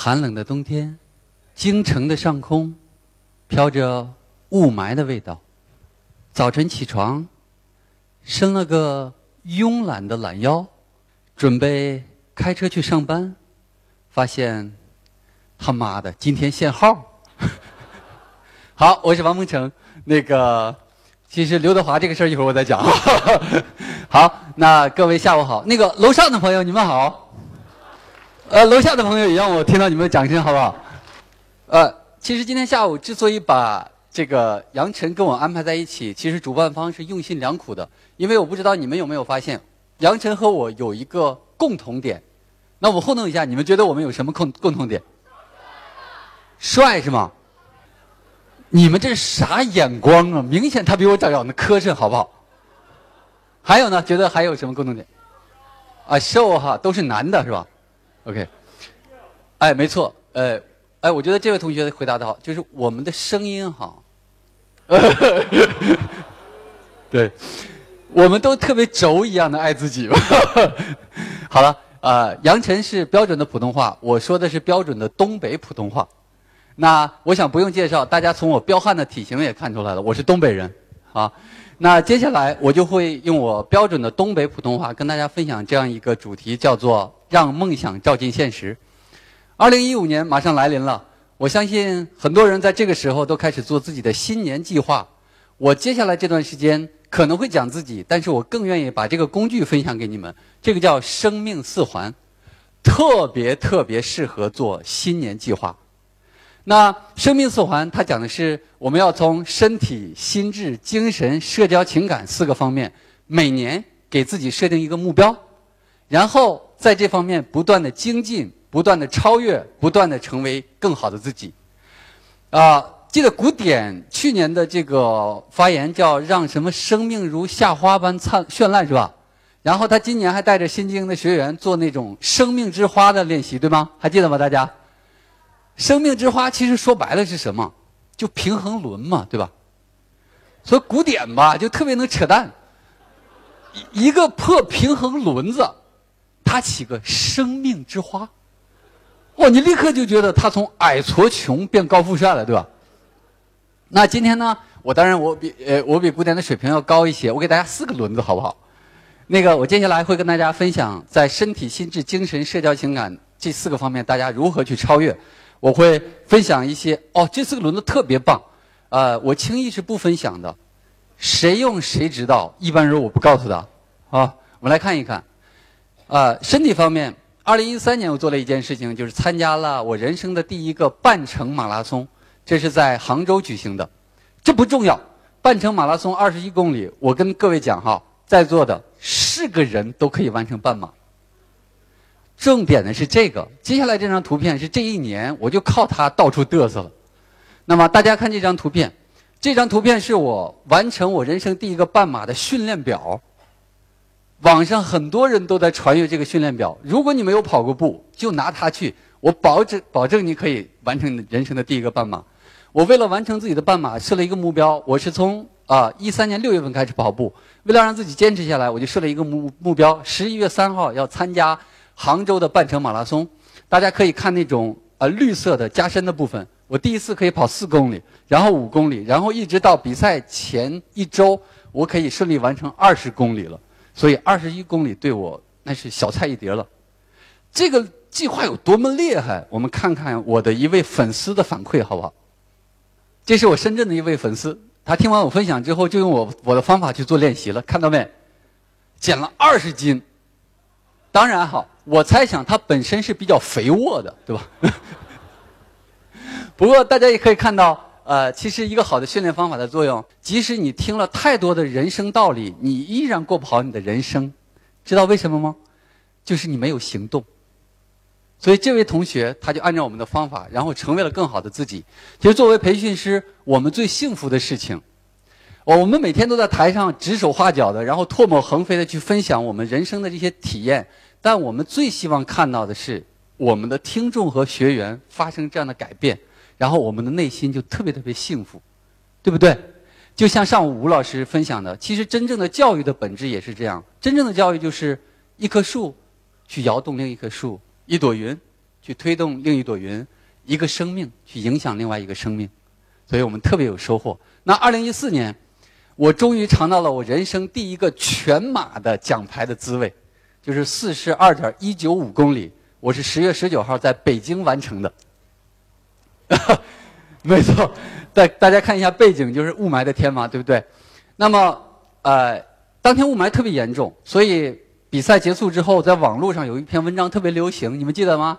寒冷的冬天，京城的上空飘着雾霾的味道。早晨起床，伸了个慵懒的懒腰，准备开车去上班，发现他妈的今天限号。好，我是王梦成。那个，其实刘德华这个事儿一会儿我再讲。好，那各位下午好。那个楼上的朋友你们好。呃，楼下的朋友也让我听到你们的掌声，好不好？呃，其实今天下午之所以把这个杨晨跟我安排在一起，其实主办方是用心良苦的，因为我不知道你们有没有发现，杨晨和我有一个共同点。那我互动一下，你们觉得我们有什么共共同点？帅是吗？你们这是啥眼光啊？明显他比我长得磕碜，好不好？还有呢？觉得还有什么共同点？啊，瘦哈，都是男的是吧？OK，哎，没错，呃，哎，我觉得这位同学回答的好，就是我们的声音好，对，我们都特别轴一样的爱自己。好了，啊，杨晨是标准的普通话，我说的是标准的东北普通话。那我想不用介绍，大家从我彪悍的体型也看出来了，我是东北人啊。那接下来我就会用我标准的东北普通话跟大家分享这样一个主题，叫做。让梦想照进现实。二零一五年马上来临了，我相信很多人在这个时候都开始做自己的新年计划。我接下来这段时间可能会讲自己，但是我更愿意把这个工具分享给你们。这个叫生命四环，特别特别适合做新年计划。那生命四环它讲的是我们要从身体、心智、精神、社交、情感四个方面，每年给自己设定一个目标，然后。在这方面不断的精进，不断的超越，不断的成为更好的自己。啊，记得古典去年的这个发言叫“让什么生命如夏花般灿绚烂”是吧？然后他今年还带着新精英的学员做那种“生命之花”的练习，对吗？还记得吗？大家？“生命之花”其实说白了是什么？就平衡轮嘛，对吧？所以古典吧，就特别能扯淡。一一个破平衡轮子。他起个生命之花，哇！你立刻就觉得他从矮矬穷变高富帅了，对吧？那今天呢？我当然我比呃我比古典的水平要高一些，我给大家四个轮子好不好？那个我接下来会跟大家分享，在身体、心智、精神、社交、情感这四个方面，大家如何去超越。我会分享一些哦，这四个轮子特别棒，呃，我轻易是不分享的，谁用谁知道，一般人我不告诉他。啊，我们来看一看。呃，身体方面，二零一三年我做了一件事情，就是参加了我人生的第一个半程马拉松，这是在杭州举行的。这不重要，半程马拉松二十一公里，我跟各位讲哈，在座的是个人都可以完成半马。重点的是这个，接下来这张图片是这一年我就靠它到处嘚瑟了。那么大家看这张图片，这张图片是我完成我人生第一个半马的训练表。网上很多人都在传阅这个训练表。如果你没有跑过步，就拿它去，我保证保证你可以完成你人生的第一个半马。我为了完成自己的半马，设了一个目标。我是从啊一三年六月份开始跑步，为了让自己坚持下来，我就设了一个目目标：十一月三号要参加杭州的半程马拉松。大家可以看那种啊绿色的加深的部分。我第一次可以跑四公里，然后五公里，然后一直到比赛前一周，我可以顺利完成二十公里了。所以二十一公里对我那是小菜一碟了。这个计划有多么厉害？我们看看我的一位粉丝的反馈好不好？这是我深圳的一位粉丝，他听完我分享之后，就用我我的方法去做练习了。看到没？减了二十斤。当然好，我猜想他本身是比较肥沃的，对吧？不过大家也可以看到。呃，其实一个好的训练方法的作用，即使你听了太多的人生道理，你依然过不好你的人生，知道为什么吗？就是你没有行动。所以这位同学他就按照我们的方法，然后成为了更好的自己。其实作为培训师，我们最幸福的事情，我们每天都在台上指手画脚的，然后唾沫横飞的去分享我们人生的这些体验。但我们最希望看到的是，我们的听众和学员发生这样的改变。然后我们的内心就特别特别幸福，对不对？就像上午吴老师分享的，其实真正的教育的本质也是这样。真正的教育就是一棵树去摇动另一棵树，一朵云去推动另一朵云，一个生命去影响另外一个生命，所以我们特别有收获。那二零一四年，我终于尝到了我人生第一个全马的奖牌的滋味，就是四十二点一九五公里，我是十月十九号在北京完成的。啊 没错，大大家看一下背景，就是雾霾的天嘛，对不对？那么，呃，当天雾霾特别严重，所以比赛结束之后，在网络上有一篇文章特别流行，你们记得吗？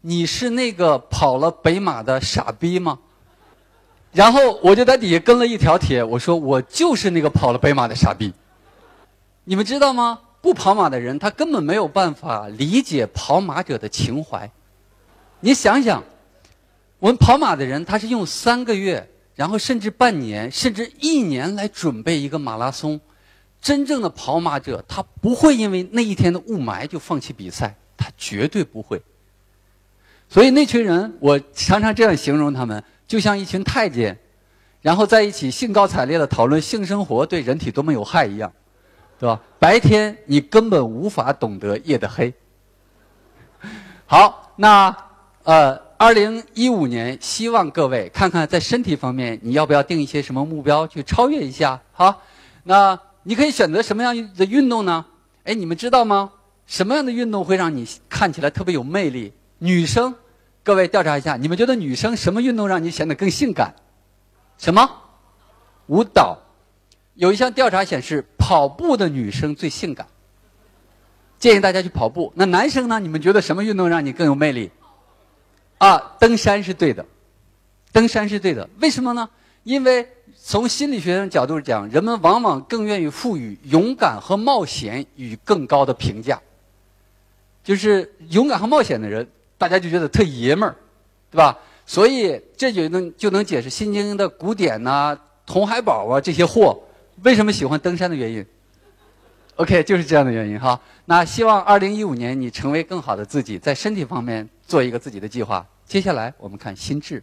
你是那个跑了北马的傻逼吗？然后我就在底下跟了一条帖，我说我就是那个跑了北马的傻逼。你们知道吗？不跑马的人，他根本没有办法理解跑马者的情怀。你想想。我们跑马的人，他是用三个月，然后甚至半年，甚至一年来准备一个马拉松。真正的跑马者，他不会因为那一天的雾霾就放弃比赛，他绝对不会。所以那群人，我常常这样形容他们，就像一群太监，然后在一起兴高采烈的讨论性生活对人体多么有害一样，对吧？白天你根本无法懂得夜的黑。好，那呃。二零一五年，希望各位看看在身体方面，你要不要定一些什么目标去超越一下？好，那你可以选择什么样的运动呢？哎，你们知道吗？什么样的运动会让你看起来特别有魅力？女生，各位调查一下，你们觉得女生什么运动让你显得更性感？什么？舞蹈。有一项调查显示，跑步的女生最性感。建议大家去跑步。那男生呢？你们觉得什么运动让你更有魅力？啊，登山是对的，登山是对的。为什么呢？因为从心理学的角度讲，人们往往更愿意赋予勇敢和冒险与更高的评价。就是勇敢和冒险的人，大家就觉得特爷们儿，对吧？所以这就能就能解释《心经》的古典呐、童海宝啊这些货为什么喜欢登山的原因。OK，就是这样的原因哈。那希望二零一五年你成为更好的自己，在身体方面做一个自己的计划。接下来我们看心智。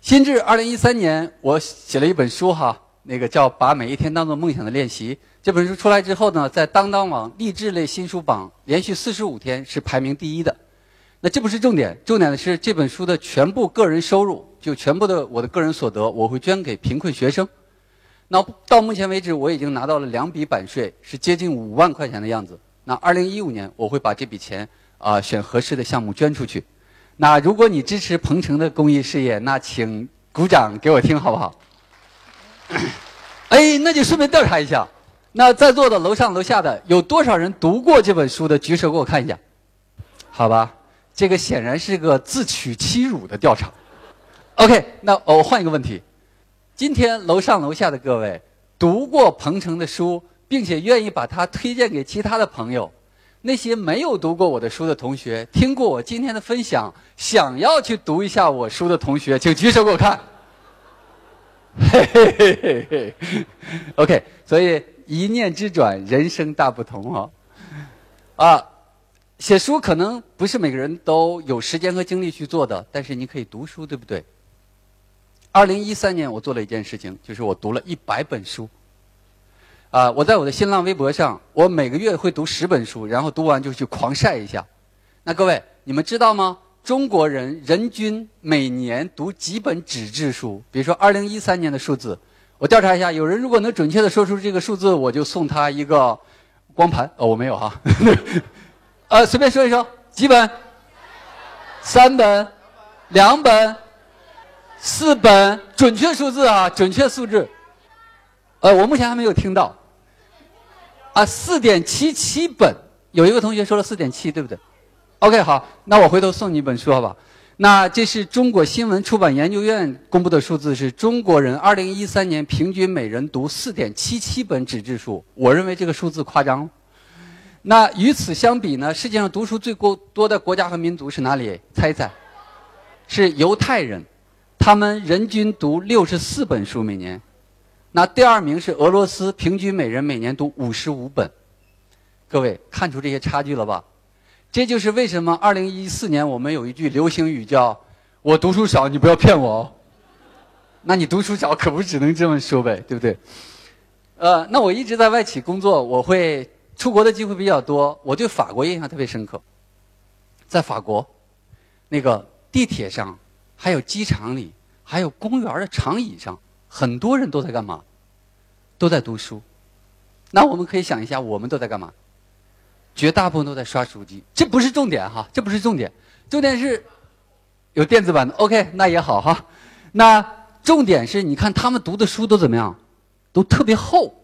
心智二零一三年我写了一本书哈，那个叫《把每一天当做梦想的练习》。这本书出来之后呢，在当当网励志类新书榜连续四十五天是排名第一的。那这不是重点，重点的是这本书的全部个人收入，就全部的我的个人所得，我会捐给贫困学生。那到目前为止，我已经拿到了两笔版税，是接近五万块钱的样子。那二零一五年，我会把这笔钱啊选合适的项目捐出去。那如果你支持鹏程的公益事业，那请鼓掌给我听好不好？哎，那就顺便调查一下，那在座的楼上楼下的有多少人读过这本书的？举手给我看一下。好吧，这个显然是个自取其辱的调查。OK，那我换一个问题。今天楼上楼下的各位读过彭程的书，并且愿意把它推荐给其他的朋友。那些没有读过我的书的同学，听过我今天的分享，想要去读一下我书的同学，请举手给我看。嘿嘿嘿嘿嘿。OK，所以一念之转，人生大不同哦！啊，写书可能不是每个人都有时间和精力去做的，但是你可以读书，对不对？二零一三年，我做了一件事情，就是我读了一百本书。啊，我在我的新浪微博上，我每个月会读十本书，然后读完就去狂晒一下。那各位，你们知道吗？中国人人均每年读几本纸质书？比如说二零一三年的数字，我调查一下，有人如果能准确的说出这个数字，我就送他一个光盘。哦，我没有哈。呃，随便说一说，几本？三本？两本？四本，准确数字啊，准确数字。呃，我目前还没有听到。啊，四点七七本，有一个同学说了四点七，对不对？OK，好，那我回头送你一本书，好吧？那这是中国新闻出版研究院公布的数字，是中国人二零一三年平均每人读四点七七本纸质书。我认为这个数字夸张。那与此相比呢？世界上读书最过多的国家和民族是哪里？猜一猜，是犹太人。他们人均读六十四本书每年，那第二名是俄罗斯，平均每人每年读五十五本。各位看出这些差距了吧？这就是为什么二零一四年我们有一句流行语叫“我读书少，你不要骗我哦”。那你读书少可不只能这么说呗，对不对？呃，那我一直在外企工作，我会出国的机会比较多。我对法国印象特别深刻，在法国那个地铁上，还有机场里，还有公园的长椅上，很多人都在干嘛？都在读书。那我们可以想一下，我们都在干嘛？绝大部分都在刷手机。这不是重点哈，这不是重点，重点是有电子版的。OK，那也好哈。那重点是你看他们读的书都怎么样？都特别厚，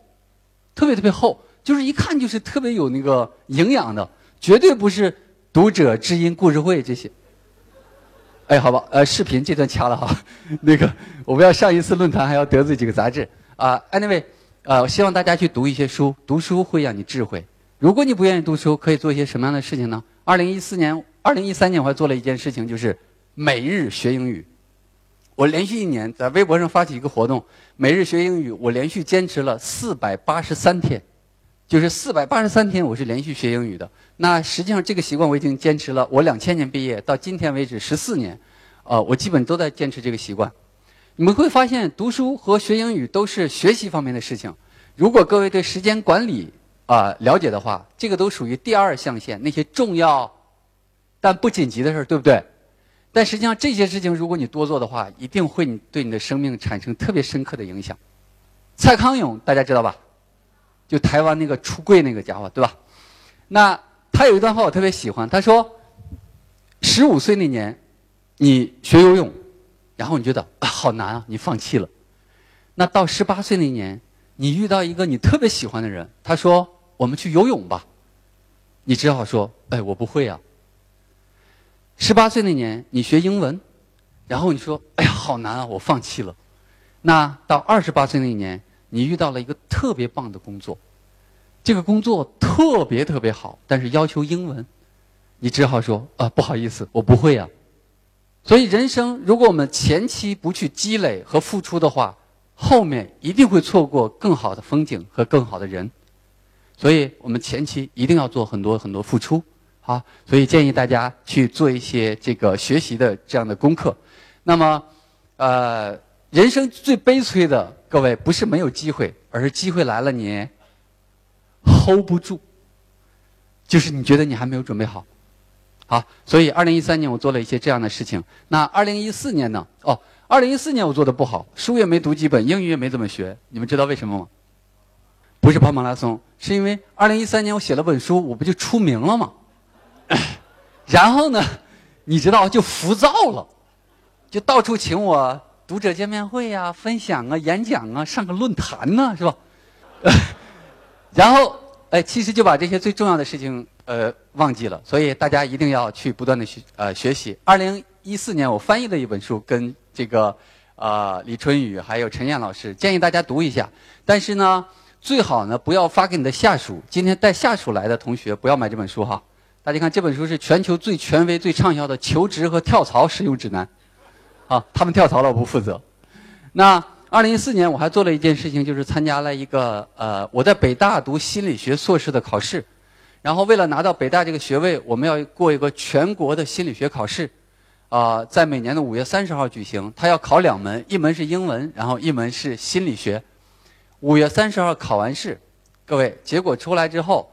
特别特别厚，就是一看就是特别有那个营养的，绝对不是读者知音故事会这些。哎，好吧，呃，视频这段掐了哈。那个，我们要上一次论坛还要得罪几个杂志啊。Anyway，呃，希望大家去读一些书，读书会让你智慧。如果你不愿意读书，可以做一些什么样的事情呢？二零一四年、二零一三年我还做了一件事情，就是每日学英语。我连续一年在微博上发起一个活动，每日学英语。我连续坚持了四百八十三天，就是四百八十三天，我是连续学英语的。那实际上这个习惯我已经坚持了，我两千年毕业到今天为止十四年，呃，我基本都在坚持这个习惯。你们会发现，读书和学英语都是学习方面的事情。如果各位对时间管理啊了解的话，这个都属于第二象限，那些重要但不紧急的事儿，对不对？但实际上，这些事情如果你多做的话，一定会对你的生命产生特别深刻的影响。蔡康永大家知道吧？就台湾那个出柜那个家伙，对吧？那他有一段话我特别喜欢，他说：“十五岁那年，你学游泳，然后你觉得啊好难啊，你放弃了。那到十八岁那年，你遇到一个你特别喜欢的人，他说我们去游泳吧，你只好说哎我不会啊。”十八岁那年，你学英文，然后你说：“哎呀，好难啊，我放弃了。”那到二十八岁那年，你遇到了一个特别棒的工作，这个工作特别特别好，但是要求英文，你只好说：“啊，不好意思，我不会啊。”所以，人生如果我们前期不去积累和付出的话，后面一定会错过更好的风景和更好的人。所以我们前期一定要做很多很多付出。好，所以建议大家去做一些这个学习的这样的功课。那么，呃，人生最悲催的各位不是没有机会，而是机会来了你 hold 不住，就是你觉得你还没有准备好。好，所以二零一三年我做了一些这样的事情。那二零一四年呢？哦，二零一四年我做的不好，书也没读几本，英语也没怎么学。你们知道为什么吗？不是跑马拉松，是因为二零一三年我写了本书，我不就出名了吗？然后呢，你知道就浮躁了，就到处请我读者见面会呀、分享啊、演讲啊、上个论坛呢，是吧？然后哎，其实就把这些最重要的事情呃忘记了。所以大家一定要去不断的学呃学习。二零一四年我翻译了一本书，跟这个呃李春雨还有陈燕老师建议大家读一下。但是呢，最好呢不要发给你的下属。今天带下属来的同学不要买这本书哈。大家看，这本书是全球最权威、最畅销的求职和跳槽使用指南。啊，他们跳槽了，我不负责。那二零一四年，我还做了一件事情，就是参加了一个呃，我在北大读心理学硕士的考试。然后为了拿到北大这个学位，我们要过一个全国的心理学考试。啊，在每年的五月三十号举行，他要考两门，一门是英文，然后一门是心理学。五月三十号考完试，各位，结果出来之后，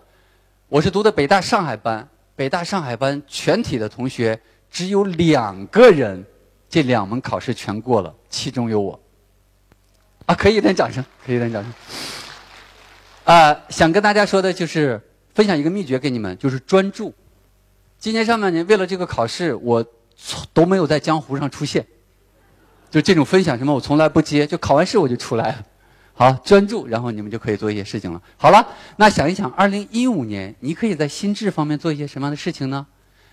我是读的北大上海班。北大上海班全体的同学只有两个人，这两门考试全过了，其中有我。啊，可以点掌声，可以点掌声。啊，想跟大家说的就是分享一个秘诀给你们，就是专注。今年上半年为了这个考试，我从都没有在江湖上出现。就这种分享什么，我从来不接，就考完试我就出来了。好，专注，然后你们就可以做一些事情了。好了，那想一想，二零一五年你可以在心智方面做一些什么样的事情呢？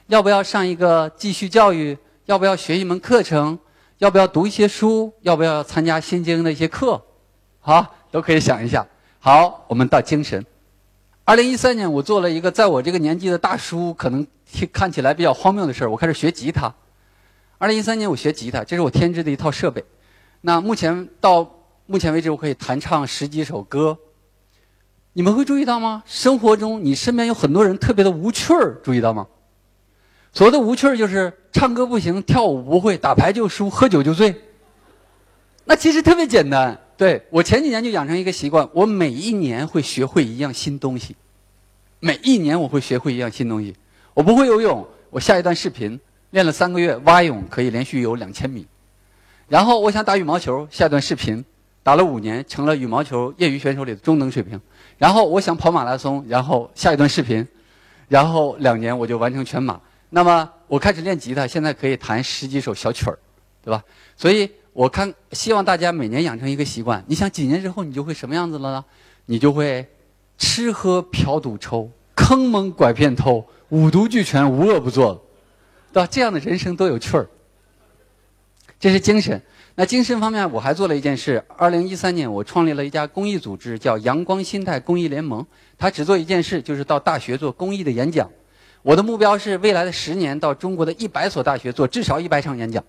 要不要上一个继续教育？要不要学一门课程？要不要读一些书？要不要参加心经的一些课？好，都可以想一下。好，我们到精神。二零一三年，我做了一个在我这个年纪的大叔可能看起来比较荒谬的事儿，我开始学吉他。二零一三年，我学吉他，这是我添置的一套设备。那目前到。目前为止，我可以弹唱十几首歌。你们会注意到吗？生活中，你身边有很多人特别的无趣儿，注意到吗？所谓的无趣儿，就是唱歌不行，跳舞不会，打牌就输，喝酒就醉。那其实特别简单。对我前几年就养成一个习惯，我每一年会学会一样新东西。每一年我会学会一样新东西。我不会游泳，我下一段视频练了三个月，蛙泳可以连续游两千米。然后我想打羽毛球，下一段视频，打了五年，成了羽毛球业余选手里的中等水平。然后我想跑马拉松，然后下一段视频，然后两年我就完成全马。那么我开始练吉他，现在可以弹十几首小曲儿，对吧？所以我看希望大家每年养成一个习惯。你想几年之后你就会什么样子了呢？你就会吃喝嫖赌抽，坑蒙拐骗偷，五毒俱全，无恶不作，对吧？这样的人生都有趣儿。这是精神。那精神方面，我还做了一件事。二零一三年，我创立了一家公益组织，叫阳光心态公益联盟。它只做一件事，就是到大学做公益的演讲。我的目标是未来的十年，到中国的一百所大学做至少一百场演讲。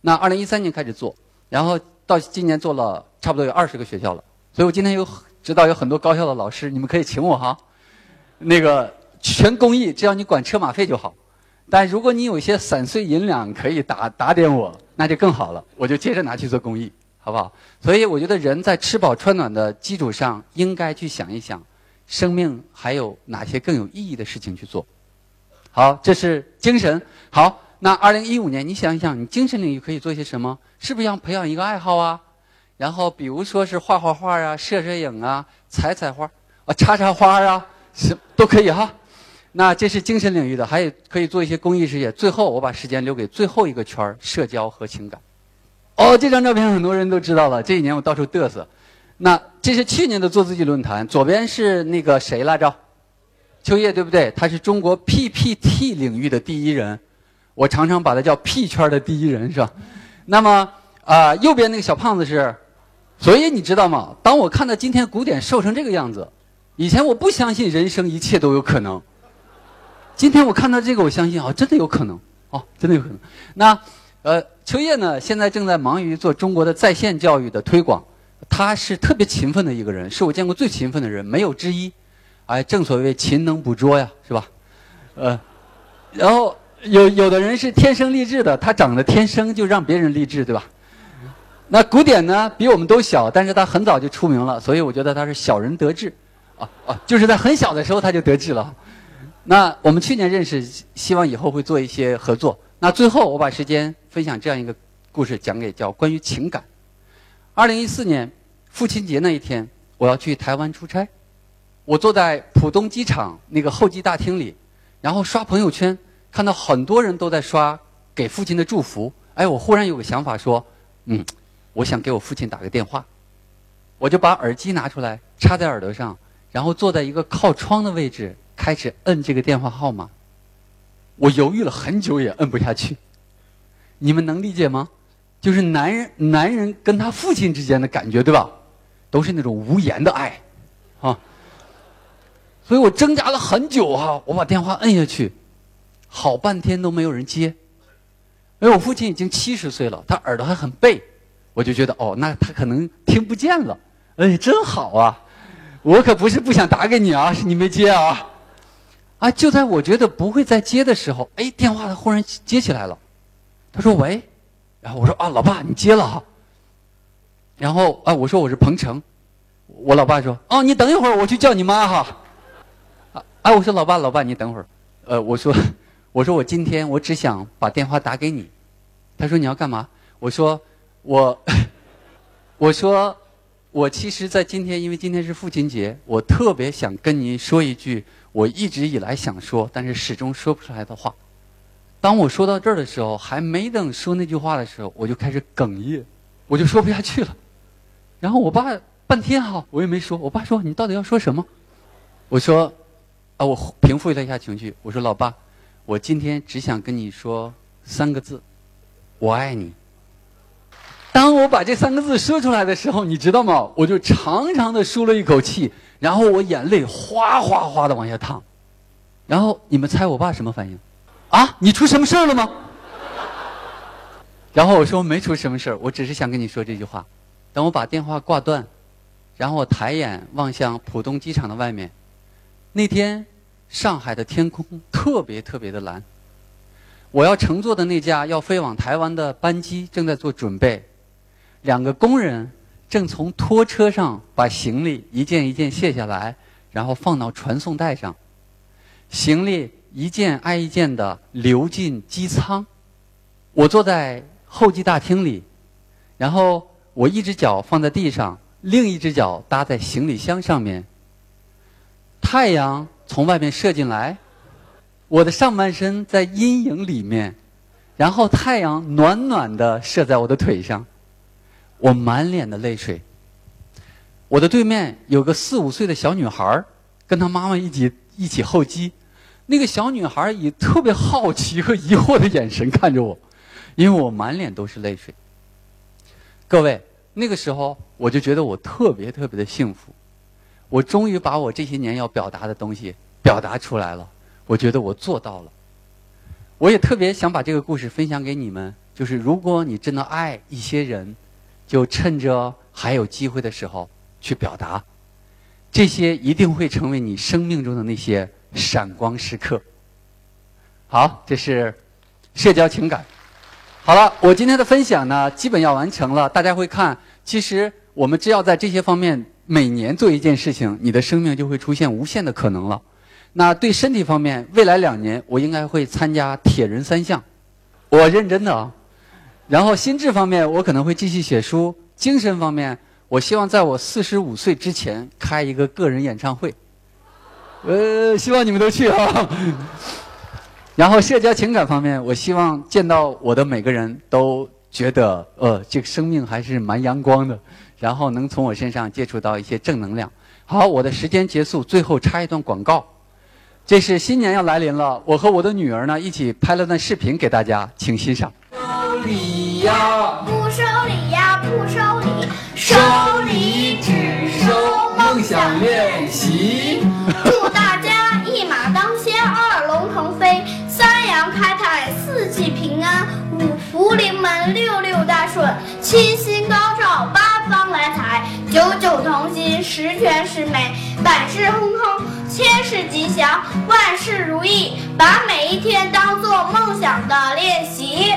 那二零一三年开始做，然后到今年做了差不多有二十个学校了。所以我今天有知道有很多高校的老师，你们可以请我哈。那个全公益，只要你管车马费就好。但如果你有一些散碎银两，可以打打点我。那就更好了，我就接着拿去做公益，好不好？所以我觉得人在吃饱穿暖的基础上，应该去想一想，生命还有哪些更有意义的事情去做。好，这是精神。好，那二零一五年，你想一想，你精神领域可以做些什么？是不是要培养一个爱好啊？然后比如说是画画画啊，摄摄影啊，采采花啊，插插花啊，是都可以哈。那这是精神领域的，还有可以做一些公益事业。最后，我把时间留给最后一个圈儿——社交和情感。哦，这张照片很多人都知道了。这一年我到处嘚瑟。那这是去年的做自己论坛，左边是那个谁来着？秋叶对不对？他是中国 PPT 领域的第一人，我常常把他叫 P 圈的第一人，是吧？那么啊，右边那个小胖子是，所以你知道吗？当我看到今天古典瘦成这个样子，以前我不相信人生一切都有可能。今天我看到这个，我相信啊，真的有可能，哦，真的有可能。那，呃，秋叶呢，现在正在忙于做中国的在线教育的推广，他是特别勤奋的一个人，是我见过最勤奋的人，没有之一。哎，正所谓勤能补拙呀，是吧？呃，然后有有的人是天生丽质的，他长得天生就让别人励志，对吧？那古典呢，比我们都小，但是他很早就出名了，所以我觉得他是小人得志，啊啊，就是在很小的时候他就得志了。那我们去年认识，希望以后会做一些合作。那最后我把时间分享这样一个故事，讲给叫关于情感。二零一四年父亲节那一天，我要去台湾出差，我坐在浦东机场那个候机大厅里，然后刷朋友圈，看到很多人都在刷给父亲的祝福。哎，我忽然有个想法，说，嗯，我想给我父亲打个电话，我就把耳机拿出来插在耳朵上，然后坐在一个靠窗的位置。开始摁这个电话号码，我犹豫了很久也摁不下去。你们能理解吗？就是男人男人跟他父亲之间的感觉，对吧？都是那种无言的爱，啊。所以我挣扎了很久哈，我把电话摁下去，好半天都没有人接。因为我父亲已经七十岁了，他耳朵还很背，我就觉得哦，那他可能听不见了。哎，真好啊！我可不是不想打给你啊，是你没接啊。啊！就在我觉得不会再接的时候，哎，电话他忽然接起来了。他说：“喂。”然后我说：“啊，老爸，你接了哈。”然后啊，我说我是彭程。我老爸说：“哦，你等一会儿，我去叫你妈哈。”哎，我说老爸，老爸，你等会儿。呃，我说，我说我今天我只想把电话打给你。他说你要干嘛？我说我，我说我其实，在今天，因为今天是父亲节，我特别想跟您说一句。我一直以来想说，但是始终说不出来的话。当我说到这儿的时候，还没等说那句话的时候，我就开始哽咽，我就说不下去了。然后我爸半天哈，我也没说。我爸说：“你到底要说什么？”我说：“啊，我平复了一下情绪。我说，老爸，我今天只想跟你说三个字：我爱你。”当我把这三个字说出来的时候，你知道吗？我就长长的舒了一口气。然后我眼泪哗哗哗的往下淌，然后你们猜我爸什么反应？啊，你出什么事儿了吗？然后我说没出什么事儿，我只是想跟你说这句话。等我把电话挂断，然后我抬眼望向浦东机场的外面，那天上海的天空特别特别的蓝。我要乘坐的那架要飞往台湾的班机正在做准备，两个工人。正从拖车上把行李一件一件卸下来，然后放到传送带上。行李一件挨一件的流进机舱。我坐在候机大厅里，然后我一只脚放在地上，另一只脚搭在行李箱上面。太阳从外面射进来，我的上半身在阴影里面，然后太阳暖暖的射在我的腿上，我满脸的泪水。我的对面有个四五岁的小女孩跟她妈妈一起一起候机。那个小女孩以特别好奇和疑惑的眼神看着我，因为我满脸都是泪水。各位，那个时候我就觉得我特别特别的幸福，我终于把我这些年要表达的东西表达出来了。我觉得我做到了。我也特别想把这个故事分享给你们，就是如果你真的爱一些人，就趁着还有机会的时候去表达，这些一定会成为你生命中的那些。闪光时刻。好，这是社交情感。好了，我今天的分享呢，基本要完成了。大家会看，其实我们只要在这些方面每年做一件事情，你的生命就会出现无限的可能了。那对身体方面，未来两年我应该会参加铁人三项，我认真的啊。然后心智方面，我可能会继续写书。精神方面，我希望在我四十五岁之前开一个个人演唱会。呃，希望你们都去啊。然后社交情感方面，我希望见到我的每个人都觉得，呃，这个生命还是蛮阳光的，然后能从我身上接触到一些正能量。好，我的时间结束，最后插一段广告。这是新年要来临了，我和我的女儿呢一起拍了段视频给大家，请欣赏。收礼呀，不收礼呀，不收礼，收礼十全十美，百事亨通，千事吉祥，万事如意。把每一天当做梦想的练习。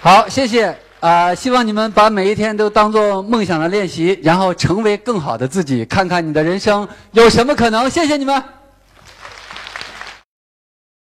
好，谢谢。啊，希望你们把每一天都当做梦想的练习，然后成为更好的自己，看看你的人生有什么可能。谢谢你们。